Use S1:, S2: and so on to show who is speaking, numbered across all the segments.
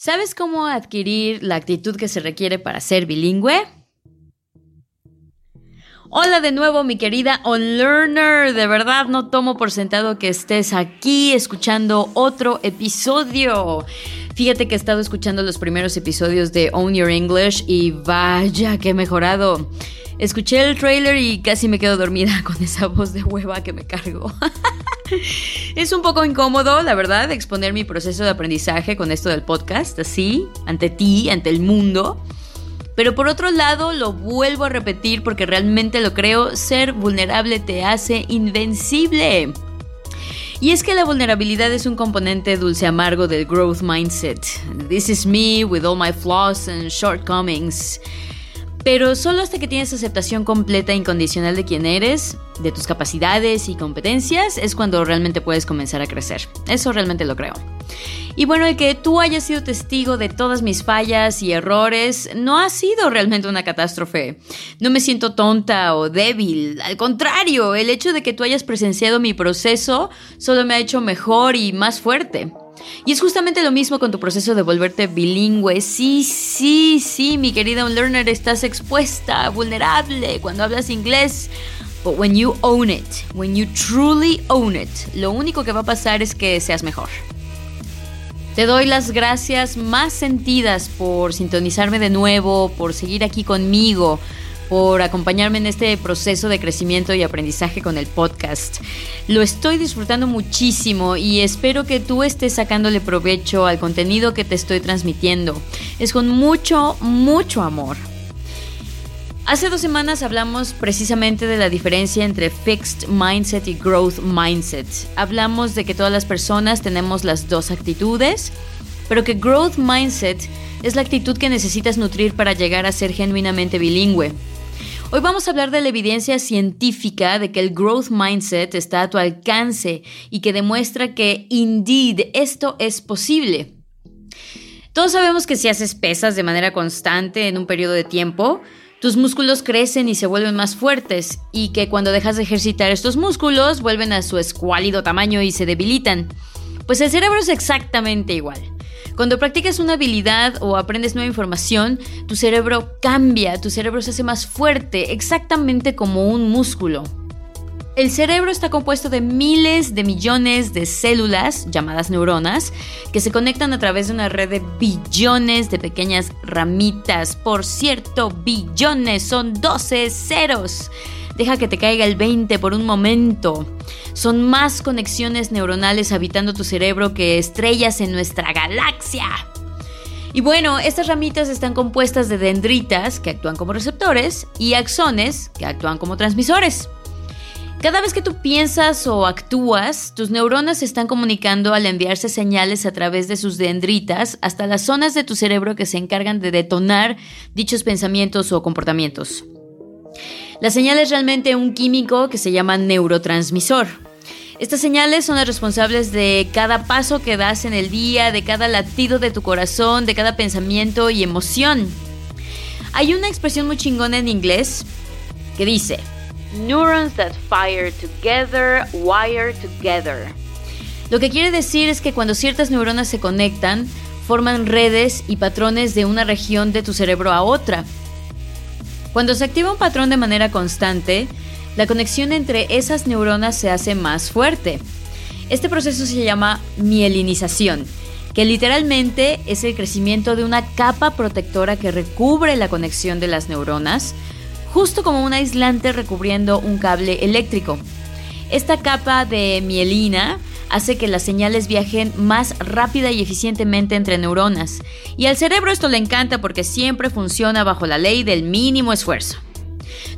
S1: ¿Sabes cómo adquirir la actitud que se requiere para ser bilingüe? Hola de nuevo mi querida Unlearner, de verdad no tomo por sentado que estés aquí escuchando otro episodio. Fíjate que he estado escuchando los primeros episodios de Own Your English y vaya que he mejorado. Escuché el trailer y casi me quedo dormida con esa voz de hueva que me cargo. es un poco incómodo, la verdad, exponer mi proceso de aprendizaje con esto del podcast, así, ante ti, ante el mundo. Pero por otro lado, lo vuelvo a repetir porque realmente lo creo, ser vulnerable te hace invencible. Y es que la vulnerabilidad es un componente dulce amargo del growth mindset. This is me with all my flaws and shortcomings. Pero solo hasta que tienes aceptación completa e incondicional de quién eres, de tus capacidades y competencias, es cuando realmente puedes comenzar a crecer. Eso realmente lo creo. Y bueno, el que tú hayas sido testigo de todas mis fallas y errores no ha sido realmente una catástrofe. No me siento tonta o débil. Al contrario, el hecho de que tú hayas presenciado mi proceso solo me ha hecho mejor y más fuerte. Y es justamente lo mismo con tu proceso de volverte bilingüe. Sí, sí, sí, mi querida unlearner, estás expuesta, vulnerable cuando hablas inglés. But when you own it, when you truly own it, lo único que va a pasar es que seas mejor. Te doy las gracias más sentidas por sintonizarme de nuevo, por seguir aquí conmigo, por acompañarme en este proceso de crecimiento y aprendizaje con el podcast. Lo estoy disfrutando muchísimo y espero que tú estés sacándole provecho al contenido que te estoy transmitiendo. Es con mucho, mucho amor. Hace dos semanas hablamos precisamente de la diferencia entre fixed mindset y growth mindset. Hablamos de que todas las personas tenemos las dos actitudes, pero que growth mindset es la actitud que necesitas nutrir para llegar a ser genuinamente bilingüe. Hoy vamos a hablar de la evidencia científica de que el growth mindset está a tu alcance y que demuestra que indeed esto es posible. Todos sabemos que si haces pesas de manera constante en un periodo de tiempo, tus músculos crecen y se vuelven más fuertes, y que cuando dejas de ejercitar estos músculos vuelven a su escuálido tamaño y se debilitan. Pues el cerebro es exactamente igual. Cuando practicas una habilidad o aprendes nueva información, tu cerebro cambia, tu cerebro se hace más fuerte, exactamente como un músculo. El cerebro está compuesto de miles de millones de células, llamadas neuronas, que se conectan a través de una red de billones de pequeñas ramitas. Por cierto, billones son 12 ceros. Deja que te caiga el 20 por un momento. Son más conexiones neuronales habitando tu cerebro que estrellas en nuestra galaxia. Y bueno, estas ramitas están compuestas de dendritas, que actúan como receptores, y axones, que actúan como transmisores. Cada vez que tú piensas o actúas, tus neuronas se están comunicando al enviarse señales a través de sus dendritas hasta las zonas de tu cerebro que se encargan de detonar dichos pensamientos o comportamientos. La señal es realmente un químico que se llama neurotransmisor. Estas señales son las responsables de cada paso que das en el día, de cada latido de tu corazón, de cada pensamiento y emoción. Hay una expresión muy chingona en inglés que dice, Neurons that fire together, wire together. Lo que quiere decir es que cuando ciertas neuronas se conectan, forman redes y patrones de una región de tu cerebro a otra. Cuando se activa un patrón de manera constante, la conexión entre esas neuronas se hace más fuerte. Este proceso se llama mielinización, que literalmente es el crecimiento de una capa protectora que recubre la conexión de las neuronas, justo como un aislante recubriendo un cable eléctrico. Esta capa de mielina hace que las señales viajen más rápida y eficientemente entre neuronas. Y al cerebro esto le encanta porque siempre funciona bajo la ley del mínimo esfuerzo.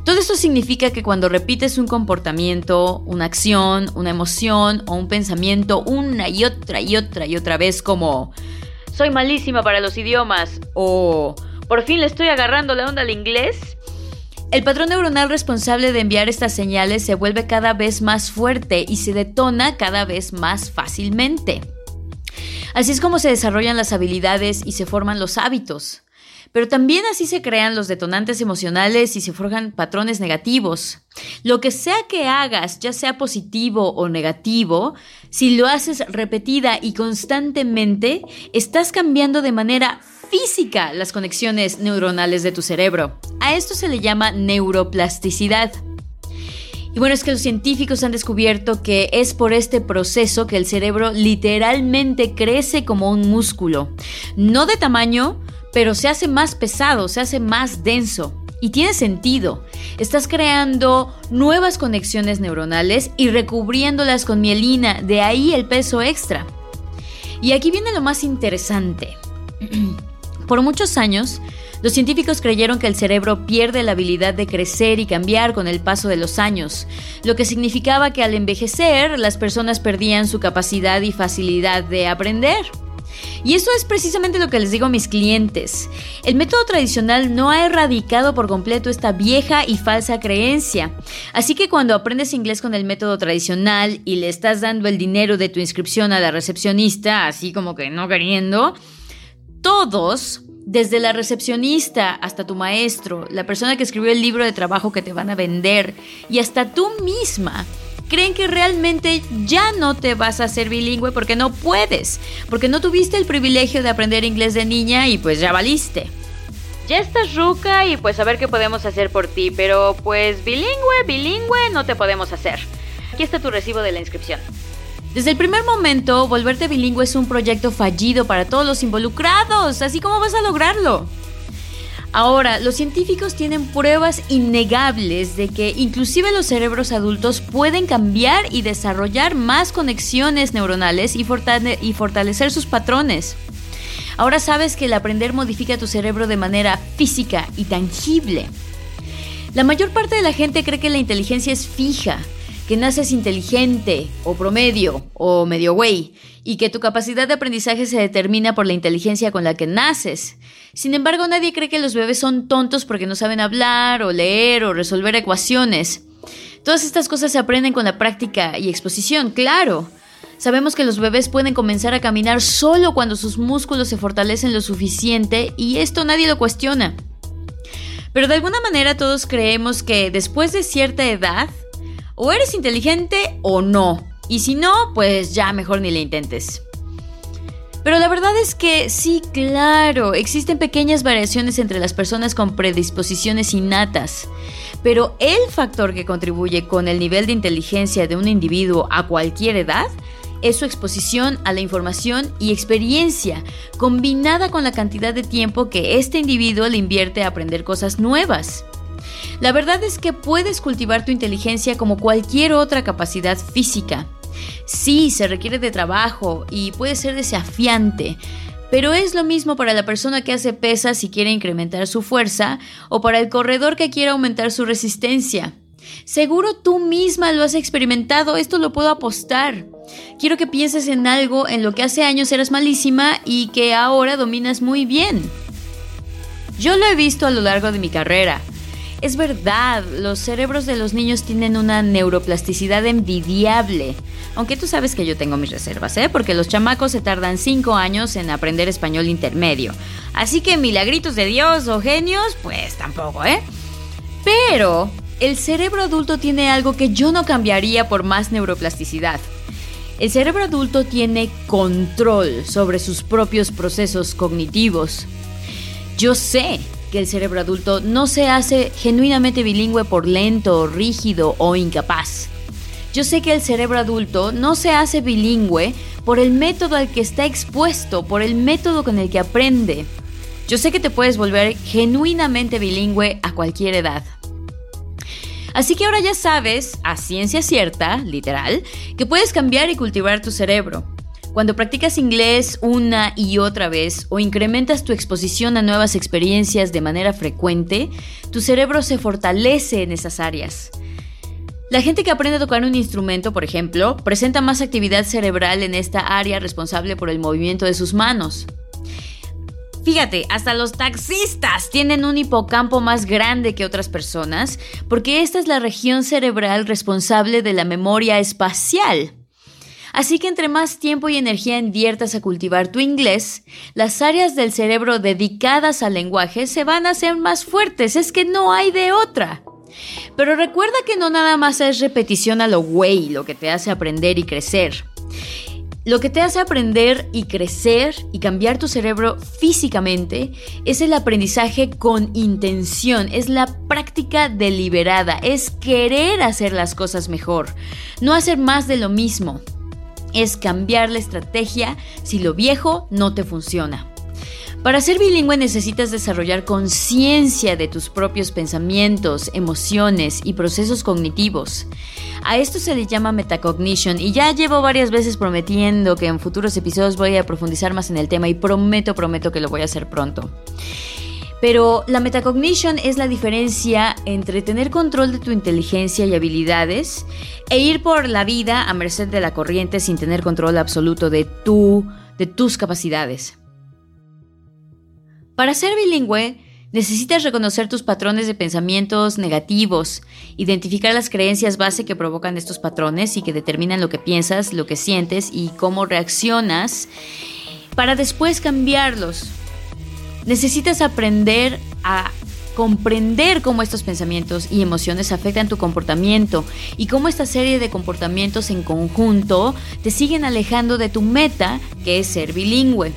S1: Todo esto significa que cuando repites un comportamiento, una acción, una emoción o un pensamiento una y otra y otra y otra vez como soy malísima para los idiomas o por fin le estoy agarrando la onda al inglés, el patrón neuronal responsable de enviar estas señales se vuelve cada vez más fuerte y se detona cada vez más fácilmente. Así es como se desarrollan las habilidades y se forman los hábitos. Pero también así se crean los detonantes emocionales y se forjan patrones negativos. Lo que sea que hagas, ya sea positivo o negativo, si lo haces repetida y constantemente, estás cambiando de manera física las conexiones neuronales de tu cerebro. A esto se le llama neuroplasticidad. Y bueno, es que los científicos han descubierto que es por este proceso que el cerebro literalmente crece como un músculo. No de tamaño, pero se hace más pesado, se hace más denso. Y tiene sentido. Estás creando nuevas conexiones neuronales y recubriéndolas con mielina, de ahí el peso extra. Y aquí viene lo más interesante. Por muchos años, los científicos creyeron que el cerebro pierde la habilidad de crecer y cambiar con el paso de los años, lo que significaba que al envejecer las personas perdían su capacidad y facilidad de aprender. Y eso es precisamente lo que les digo a mis clientes. El método tradicional no ha erradicado por completo esta vieja y falsa creencia. Así que cuando aprendes inglés con el método tradicional y le estás dando el dinero de tu inscripción a la recepcionista, así como que no queriendo, todos desde la recepcionista hasta tu maestro, la persona que escribió el libro de trabajo que te van a vender y hasta tú misma creen que realmente ya no te vas a ser bilingüe porque no puedes, porque no tuviste el privilegio de aprender inglés de niña y pues ya valiste. Ya estás ruca y pues a ver qué podemos hacer por ti, pero pues bilingüe, bilingüe no te podemos hacer. Aquí está tu recibo de la inscripción. Desde el primer momento, volverte bilingüe es un proyecto fallido para todos los involucrados, así como vas a lograrlo. Ahora, los científicos tienen pruebas innegables de que inclusive los cerebros adultos pueden cambiar y desarrollar más conexiones neuronales y, y, fortalecer sus patrones. Ahora sabes que el aprender modifica tu cerebro de manera física y tangible. La mayor parte de la gente cree que la inteligencia es fija, que naces inteligente o promedio o medio güey y que tu capacidad de aprendizaje se determina por la inteligencia con la que naces. Sin embargo, nadie cree que los bebés son tontos porque no saben hablar o leer o resolver ecuaciones. Todas estas cosas se aprenden con la práctica y exposición, claro. Sabemos que los bebés pueden comenzar a caminar solo cuando sus músculos se fortalecen lo suficiente y esto nadie lo cuestiona. Pero de alguna manera todos creemos que después de cierta edad, o eres inteligente o no. Y si no, pues ya mejor ni le intentes. Pero la verdad es que sí, claro, existen pequeñas variaciones entre las personas con predisposiciones innatas, pero el factor que contribuye con el nivel de inteligencia de un individuo a cualquier edad es su exposición a la información y experiencia, combinada con la cantidad de tiempo que este individuo le invierte a aprender cosas nuevas. La verdad es que puedes cultivar tu inteligencia como cualquier otra capacidad física. Sí, se requiere de trabajo y puede ser desafiante, pero es lo mismo para la persona que hace pesas y quiere incrementar su fuerza o para el corredor que quiere aumentar su resistencia. Seguro tú misma lo has experimentado, esto lo puedo apostar. Quiero que pienses en algo en lo que hace años eras malísima y que ahora dominas muy bien. Yo lo he visto a lo largo de mi carrera. Es verdad, los cerebros de los niños tienen una neuroplasticidad envidiable. Aunque tú sabes que yo tengo mis reservas, ¿eh? Porque los chamacos se tardan 5 años en aprender español intermedio. Así que milagritos de Dios o genios, pues tampoco, ¿eh? Pero el cerebro adulto tiene algo que yo no cambiaría por más neuroplasticidad. El cerebro adulto tiene control sobre sus propios procesos cognitivos. Yo sé que el cerebro adulto no se hace genuinamente bilingüe por lento, rígido o incapaz. Yo sé que el cerebro adulto no se hace bilingüe por el método al que está expuesto, por el método con el que aprende. Yo sé que te puedes volver genuinamente bilingüe a cualquier edad. Así que ahora ya sabes, a ciencia cierta, literal, que puedes cambiar y cultivar tu cerebro. Cuando practicas inglés una y otra vez o incrementas tu exposición a nuevas experiencias de manera frecuente, tu cerebro se fortalece en esas áreas. La gente que aprende a tocar un instrumento, por ejemplo, presenta más actividad cerebral en esta área responsable por el movimiento de sus manos. Fíjate, hasta los taxistas tienen un hipocampo más grande que otras personas porque esta es la región cerebral responsable de la memoria espacial. Así que entre más tiempo y energía inviertas a cultivar tu inglés, las áreas del cerebro dedicadas al lenguaje se van a hacer más fuertes. Es que no hay de otra. Pero recuerda que no nada más es repetición a lo güey lo que te hace aprender y crecer. Lo que te hace aprender y crecer y cambiar tu cerebro físicamente es el aprendizaje con intención, es la práctica deliberada, es querer hacer las cosas mejor, no hacer más de lo mismo, es cambiar la estrategia si lo viejo no te funciona. Para ser bilingüe necesitas desarrollar conciencia de tus propios pensamientos, emociones y procesos cognitivos. A esto se le llama metacognition y ya llevo varias veces prometiendo que en futuros episodios voy a profundizar más en el tema y prometo, prometo que lo voy a hacer pronto. Pero la metacognition es la diferencia entre tener control de tu inteligencia y habilidades e ir por la vida a merced de la corriente sin tener control absoluto de tu, de tus capacidades. Para ser bilingüe, necesitas reconocer tus patrones de pensamientos negativos, identificar las creencias base que provocan estos patrones y que determinan lo que piensas, lo que sientes y cómo reaccionas, para después cambiarlos. Necesitas aprender a comprender cómo estos pensamientos y emociones afectan tu comportamiento y cómo esta serie de comportamientos en conjunto te siguen alejando de tu meta, que es ser bilingüe.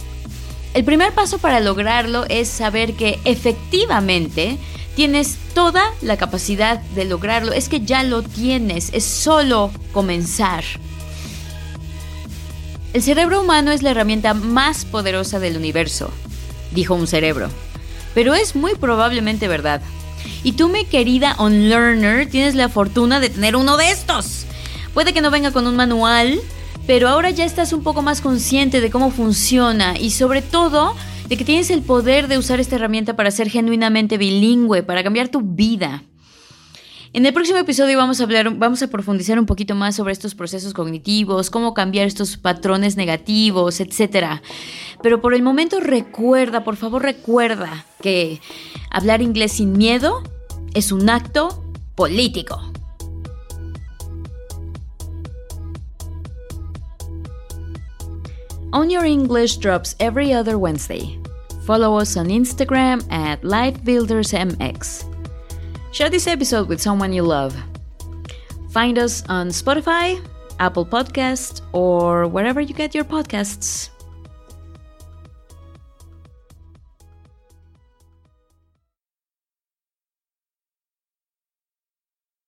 S1: El primer paso para lograrlo es saber que efectivamente tienes toda la capacidad de lograrlo. Es que ya lo tienes, es solo comenzar. El cerebro humano es la herramienta más poderosa del universo, dijo un cerebro. Pero es muy probablemente verdad. Y tú, mi querida Unlearner, tienes la fortuna de tener uno de estos. Puede que no venga con un manual, pero ahora ya estás un poco más consciente de cómo funciona y sobre todo de que tienes el poder de usar esta herramienta para ser genuinamente bilingüe, para cambiar tu vida. En el próximo episodio vamos a hablar, vamos a profundizar un poquito más sobre estos procesos cognitivos, cómo cambiar estos patrones negativos, etc. Pero por el momento recuerda, por favor recuerda que hablar inglés sin miedo es un acto político. On Your English drops every other Wednesday. Follow us on Instagram at LifeBuildersMX. Share this episode with someone you love. Find us on Spotify, Apple Podcast, or wherever you get your podcasts.